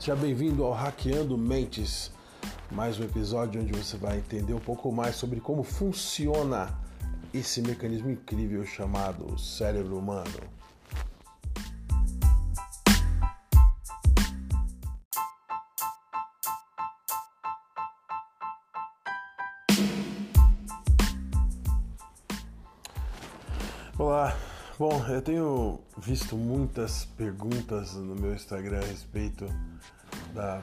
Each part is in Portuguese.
Seja bem-vindo ao Hackeando Mentes, mais um episódio onde você vai entender um pouco mais sobre como funciona esse mecanismo incrível chamado cérebro humano. Eu tenho visto muitas perguntas no meu Instagram a respeito da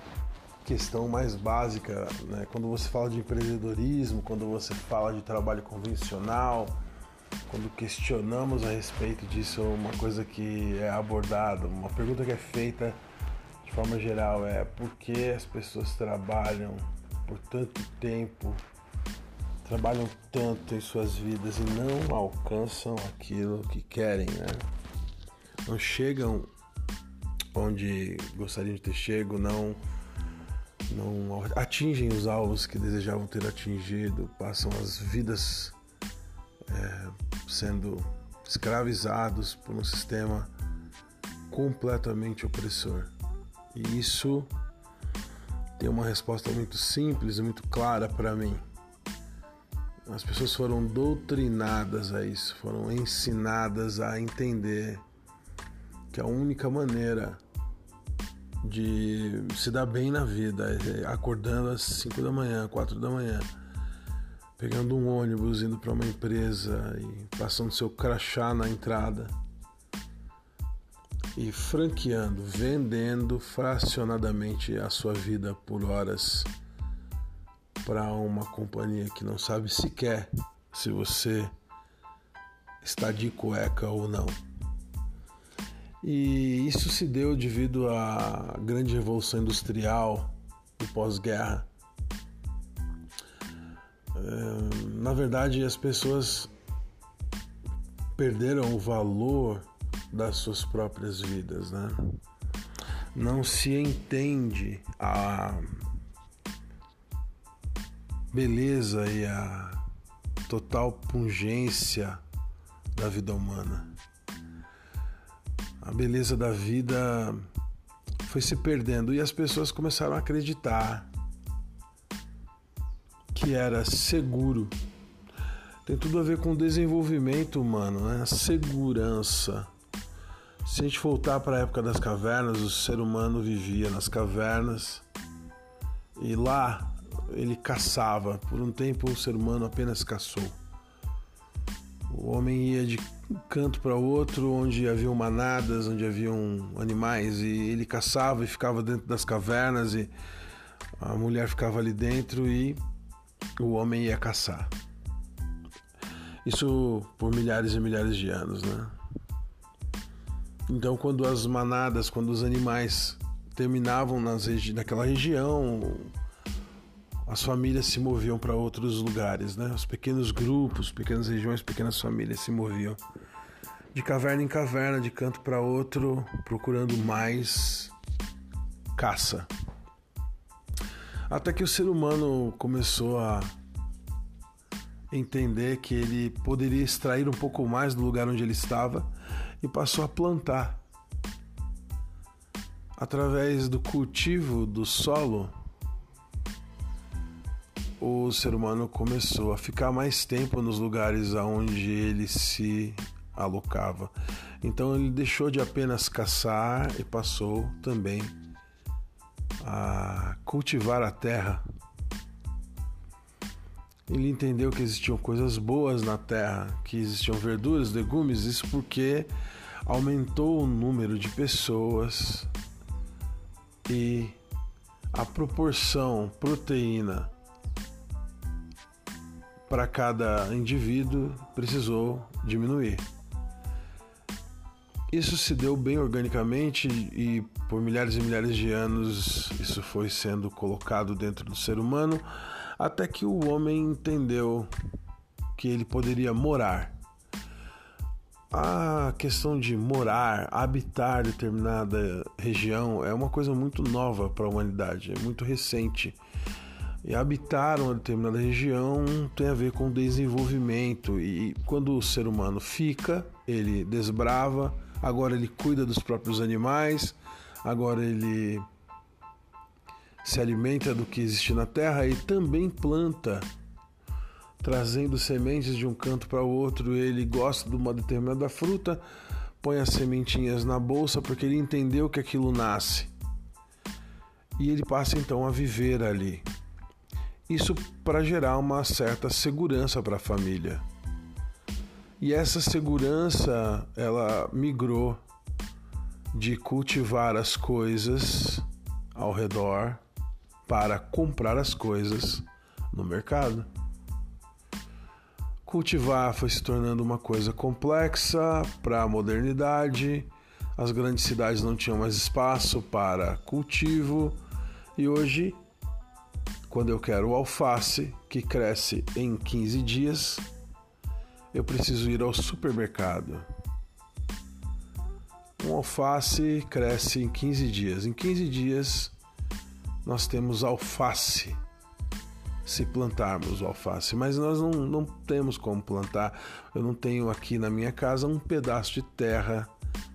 questão mais básica, né? quando você fala de empreendedorismo, quando você fala de trabalho convencional, quando questionamos a respeito disso, uma coisa que é abordada, uma pergunta que é feita de forma geral é por que as pessoas trabalham por tanto tempo trabalham tanto em suas vidas e não alcançam aquilo que querem, né? Não chegam onde gostariam de ter chego, não não atingem os alvos que desejavam ter atingido, passam as vidas é, sendo escravizados por um sistema completamente opressor. E isso tem uma resposta muito simples e muito clara para mim. As pessoas foram doutrinadas a isso, foram ensinadas a entender que a única maneira de se dar bem na vida é acordando às 5 da manhã, 4 da manhã, pegando um ônibus, indo para uma empresa e passando seu crachá na entrada e franqueando, vendendo fracionadamente a sua vida por horas para uma companhia que não sabe sequer se você está de cueca ou não. E isso se deu devido à grande revolução industrial do pós-guerra. Na verdade, as pessoas perderam o valor das suas próprias vidas, né? Não se entende a beleza e a total pungência da vida humana. A beleza da vida foi se perdendo e as pessoas começaram a acreditar que era seguro. Tem tudo a ver com o desenvolvimento humano, né? A segurança. Se a gente voltar para a época das cavernas, o ser humano vivia nas cavernas e lá ele caçava. Por um tempo o ser humano apenas caçou. O homem ia de canto para outro, onde haviam manadas, onde haviam animais, e ele caçava e ficava dentro das cavernas, e a mulher ficava ali dentro e o homem ia caçar. Isso por milhares e milhares de anos, né? Então, quando as manadas, quando os animais terminavam nas regi naquela região, as famílias se moviam para outros lugares, né? Os pequenos grupos, pequenas regiões, pequenas famílias se moviam de caverna em caverna, de canto para outro, procurando mais caça. Até que o ser humano começou a entender que ele poderia extrair um pouco mais do lugar onde ele estava e passou a plantar. Através do cultivo do solo, o ser humano começou a ficar mais tempo nos lugares aonde ele se alocava. Então ele deixou de apenas caçar e passou também a cultivar a terra. Ele entendeu que existiam coisas boas na terra, que existiam verduras, legumes, isso porque aumentou o número de pessoas e a proporção proteína para cada indivíduo precisou diminuir. Isso se deu bem organicamente e por milhares e milhares de anos isso foi sendo colocado dentro do ser humano até que o homem entendeu que ele poderia morar. A questão de morar, habitar determinada região é uma coisa muito nova para a humanidade, é muito recente e habitar uma determinada região tem a ver com desenvolvimento e quando o ser humano fica, ele desbrava, agora ele cuida dos próprios animais, agora ele se alimenta do que existe na terra e também planta, trazendo sementes de um canto para o outro. Ele gosta de uma determinada fruta, põe as sementinhas na bolsa porque ele entendeu que aquilo nasce. E ele passa então a viver ali. Isso para gerar uma certa segurança para a família. E essa segurança, ela migrou de cultivar as coisas ao redor para comprar as coisas no mercado. Cultivar foi se tornando uma coisa complexa para a modernidade. As grandes cidades não tinham mais espaço para cultivo e hoje, quando eu quero alface que cresce em 15 dias, eu preciso ir ao supermercado. Um alface cresce em 15 dias. Em 15 dias nós temos alface se plantarmos alface, mas nós não, não temos como plantar. Eu não tenho aqui na minha casa um pedaço de terra,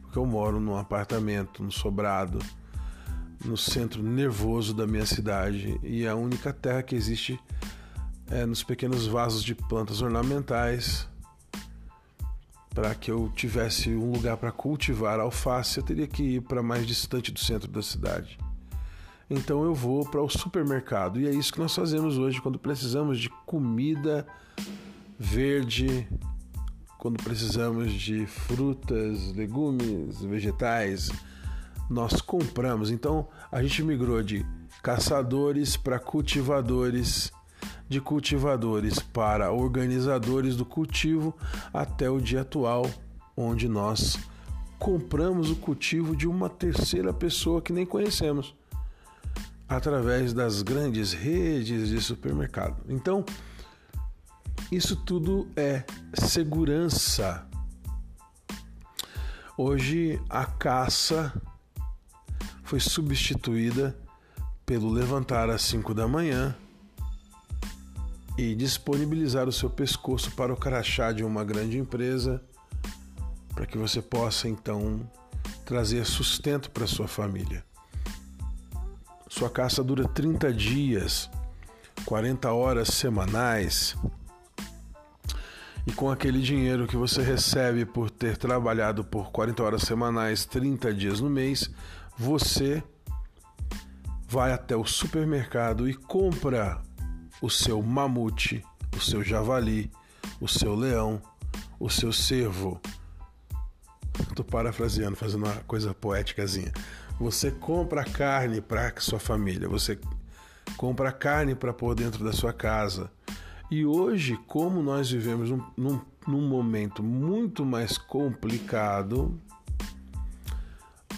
porque eu moro num apartamento, no sobrado, no centro nervoso da minha cidade, e a única terra que existe é nos pequenos vasos de plantas ornamentais. Para que eu tivesse um lugar para cultivar alface, eu teria que ir para mais distante do centro da cidade então eu vou para o supermercado. E é isso que nós fazemos hoje quando precisamos de comida verde, quando precisamos de frutas, legumes, vegetais, nós compramos. Então a gente migrou de caçadores para cultivadores, de cultivadores para organizadores do cultivo até o dia atual, onde nós compramos o cultivo de uma terceira pessoa que nem conhecemos através das grandes redes de supermercado. Então, isso tudo é segurança. Hoje a caça foi substituída pelo levantar às 5 da manhã e disponibilizar o seu pescoço para o crachá de uma grande empresa, para que você possa então trazer sustento para sua família. Sua caça dura 30 dias, 40 horas semanais. E com aquele dinheiro que você recebe por ter trabalhado por 40 horas semanais, 30 dias no mês, você vai até o supermercado e compra o seu mamute, o seu javali, o seu leão, o seu cervo. Estou parafraseando, fazendo uma coisa poéticazinha. Você compra carne para sua família, você compra carne para pôr dentro da sua casa. E hoje, como nós vivemos num, num, num momento muito mais complicado,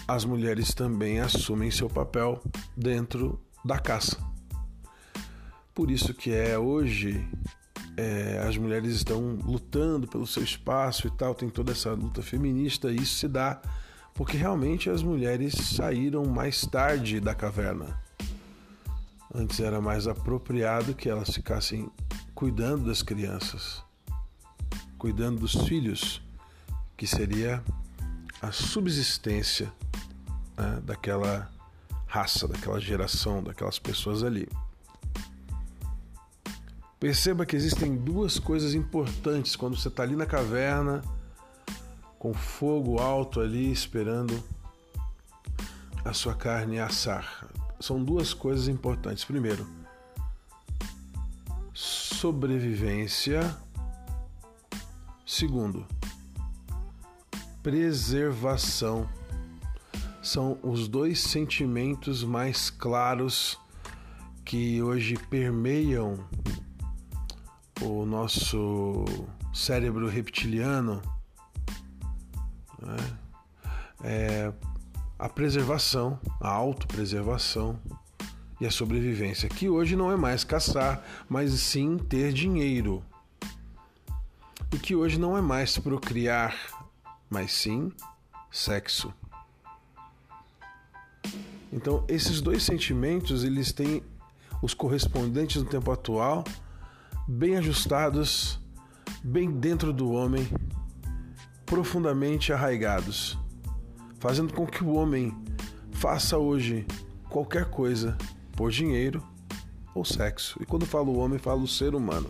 as mulheres também assumem seu papel dentro da caça. Por isso que é hoje é, as mulheres estão lutando pelo seu espaço e tal, tem toda essa luta feminista, e isso se dá porque realmente as mulheres saíram mais tarde da caverna. Antes era mais apropriado que elas ficassem cuidando das crianças, cuidando dos filhos, que seria a subsistência né, daquela raça, daquela geração, daquelas pessoas ali. Perceba que existem duas coisas importantes quando você está ali na caverna com fogo alto ali esperando a sua carne assar. São duas coisas importantes. Primeiro, sobrevivência. Segundo, preservação. São os dois sentimentos mais claros que hoje permeiam o nosso cérebro reptiliano né? É, a preservação, a autopreservação e a sobrevivência, que hoje não é mais caçar, mas sim ter dinheiro. E que hoje não é mais procriar, mas sim sexo. Então, esses dois sentimentos, eles têm os correspondentes no tempo atual bem ajustados, bem dentro do homem profundamente arraigados, fazendo com que o homem faça hoje qualquer coisa por dinheiro ou sexo. E quando falo homem, falo ser humano.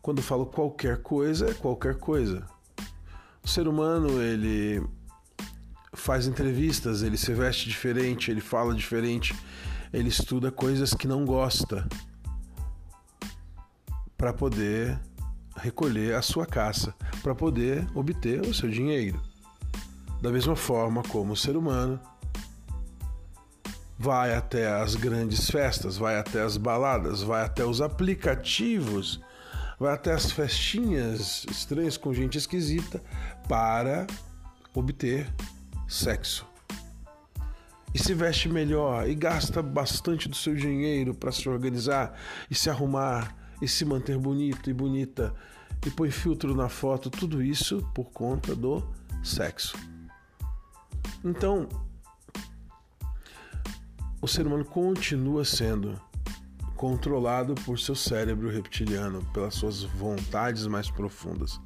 Quando falo qualquer coisa, é qualquer coisa. O ser humano, ele faz entrevistas, ele se veste diferente, ele fala diferente, ele estuda coisas que não gosta para poder recolher a sua caça, para poder obter o seu dinheiro. Da mesma forma como o ser humano vai até as grandes festas, vai até as baladas, vai até os aplicativos, vai até as festinhas estranhas com gente esquisita para obter sexo. E se veste melhor e gasta bastante do seu dinheiro para se organizar e se arrumar e se manter bonito e bonita e põe filtro na foto, tudo isso por conta do sexo. Então, o ser humano continua sendo controlado por seu cérebro reptiliano, pelas suas vontades mais profundas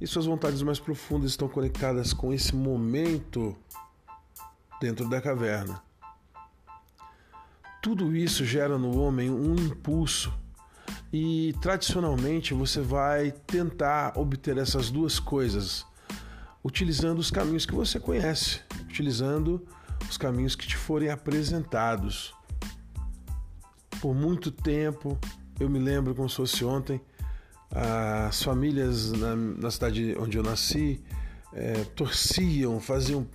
e suas vontades mais profundas estão conectadas com esse momento dentro da caverna. Tudo isso gera no homem um impulso e tradicionalmente você vai tentar obter essas duas coisas utilizando os caminhos que você conhece, utilizando os caminhos que te forem apresentados. Por muito tempo, eu me lembro como se fosse ontem, as famílias na, na cidade onde eu nasci é, torciam, faziam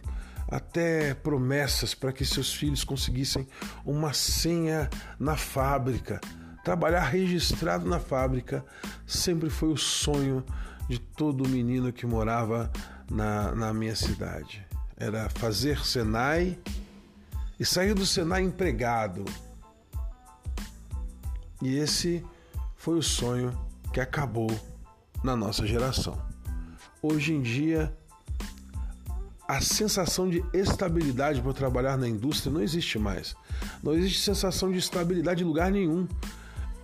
até promessas para que seus filhos conseguissem uma senha na fábrica. Trabalhar registrado na fábrica sempre foi o sonho de todo menino que morava na, na minha cidade. Era fazer Senai e sair do Senai empregado. E esse foi o sonho que acabou na nossa geração. Hoje em dia, a sensação de estabilidade por trabalhar na indústria não existe mais. Não existe sensação de estabilidade em lugar nenhum.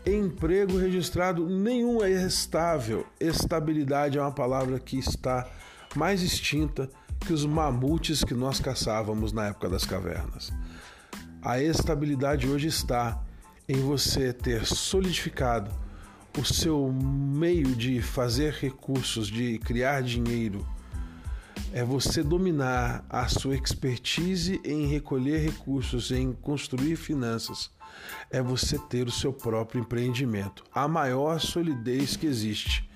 Emprego registrado nenhum é estável. Estabilidade é uma palavra que está mais extinta que os mamutes que nós caçávamos na época das cavernas. A estabilidade hoje está em você ter solidificado o seu meio de fazer recursos, de criar dinheiro, é você dominar a sua expertise em recolher recursos, em construir finanças. É você ter o seu próprio empreendimento. A maior solidez que existe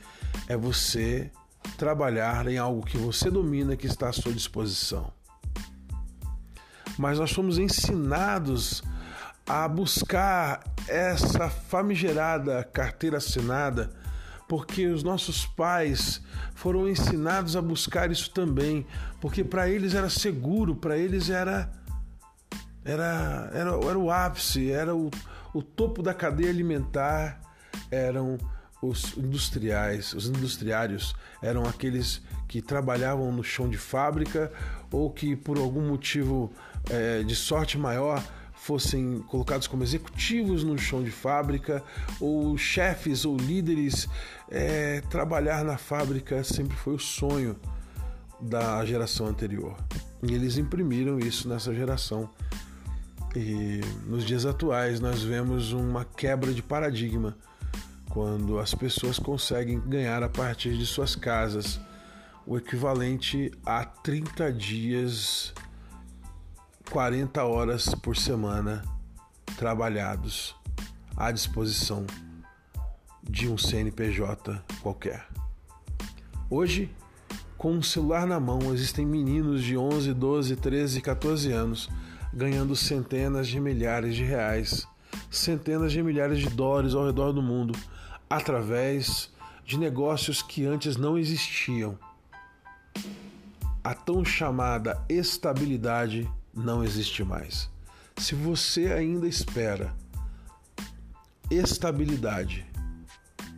é você trabalhar em algo que você domina, que está à sua disposição. Mas nós fomos ensinados a buscar essa famigerada carteira assinada, porque os nossos pais foram ensinados a buscar isso também, porque para eles era seguro, para eles era era, era, era o ápice, era o, o topo da cadeia alimentar, eram os industriais, os industriários eram aqueles que trabalhavam no chão de fábrica ou que por algum motivo é, de sorte maior fossem colocados como executivos no chão de fábrica, ou chefes ou líderes, é, trabalhar na fábrica sempre foi o sonho da geração anterior. E eles imprimiram isso nessa geração. E nos dias atuais nós vemos uma quebra de paradigma quando as pessoas conseguem ganhar a partir de suas casas o equivalente a 30 dias 40 horas por semana trabalhados à disposição de um CNPJ qualquer. Hoje, com um celular na mão, existem meninos de 11, 12, 13, 14 anos ganhando centenas de milhares de reais, centenas de milhares de dólares ao redor do mundo através de negócios que antes não existiam. A tão chamada estabilidade não existe mais. Se você ainda espera estabilidade,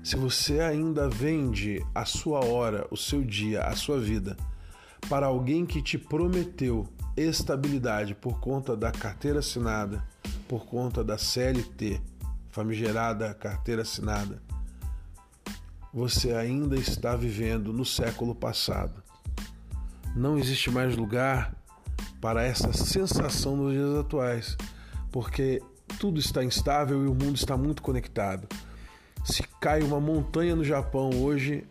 se você ainda vende a sua hora, o seu dia, a sua vida para alguém que te prometeu estabilidade por conta da carteira assinada, por conta da CLT, famigerada carteira assinada, você ainda está vivendo no século passado. Não existe mais lugar para essa sensação nos dias atuais. porque tudo está instável e o mundo está muito conectado. Se cai uma montanha no Japão hoje,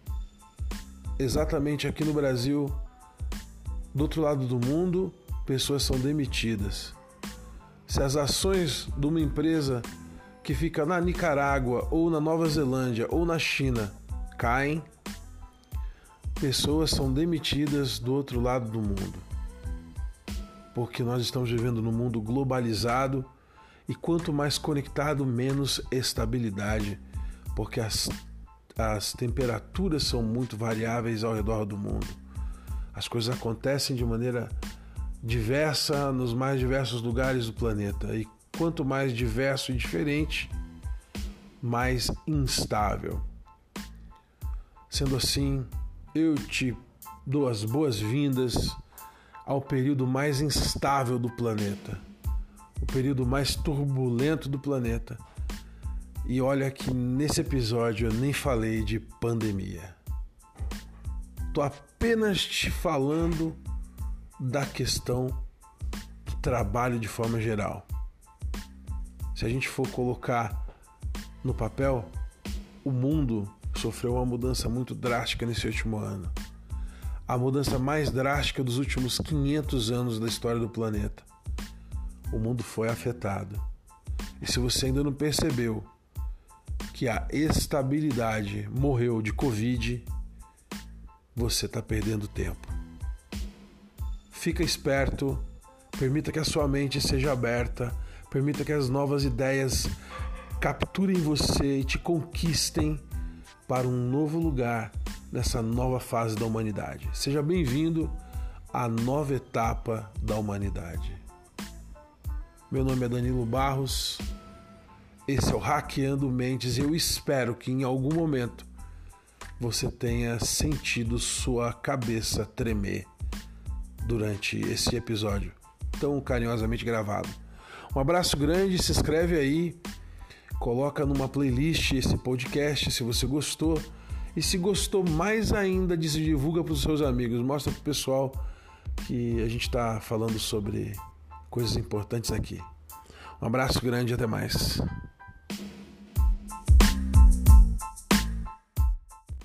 exatamente aqui no Brasil, do outro lado do mundo, pessoas são demitidas. Se as ações de uma empresa que fica na Nicarágua ou na Nova Zelândia ou na China caem, pessoas são demitidas do outro lado do mundo. Porque nós estamos vivendo num mundo globalizado e quanto mais conectado, menos estabilidade, porque as, as temperaturas são muito variáveis ao redor do mundo. As coisas acontecem de maneira diversa nos mais diversos lugares do planeta. E quanto mais diverso e diferente, mais instável. Sendo assim, eu te dou as boas-vindas ao período mais instável do planeta, o período mais turbulento do planeta. E olha que nesse episódio eu nem falei de pandemia. Tô apenas te falando da questão do trabalho de forma geral. Se a gente for colocar no papel, o mundo sofreu uma mudança muito drástica nesse último ano. A mudança mais drástica dos últimos 500 anos da história do planeta. O mundo foi afetado. E se você ainda não percebeu que a estabilidade morreu de Covid, você está perdendo tempo. Fica esperto, permita que a sua mente seja aberta, permita que as novas ideias capturem você e te conquistem para um novo lugar nessa nova fase da humanidade. Seja bem-vindo à nova etapa da humanidade. Meu nome é Danilo Barros, esse é o Hackeando Mentes e eu espero que em algum momento você tenha sentido sua cabeça tremer durante esse episódio tão carinhosamente gravado. Um abraço grande, se inscreve aí, coloca numa playlist esse podcast se você gostou. E se gostou mais ainda, divulga para os seus amigos, mostra para o pessoal que a gente está falando sobre coisas importantes aqui. Um abraço grande e até mais.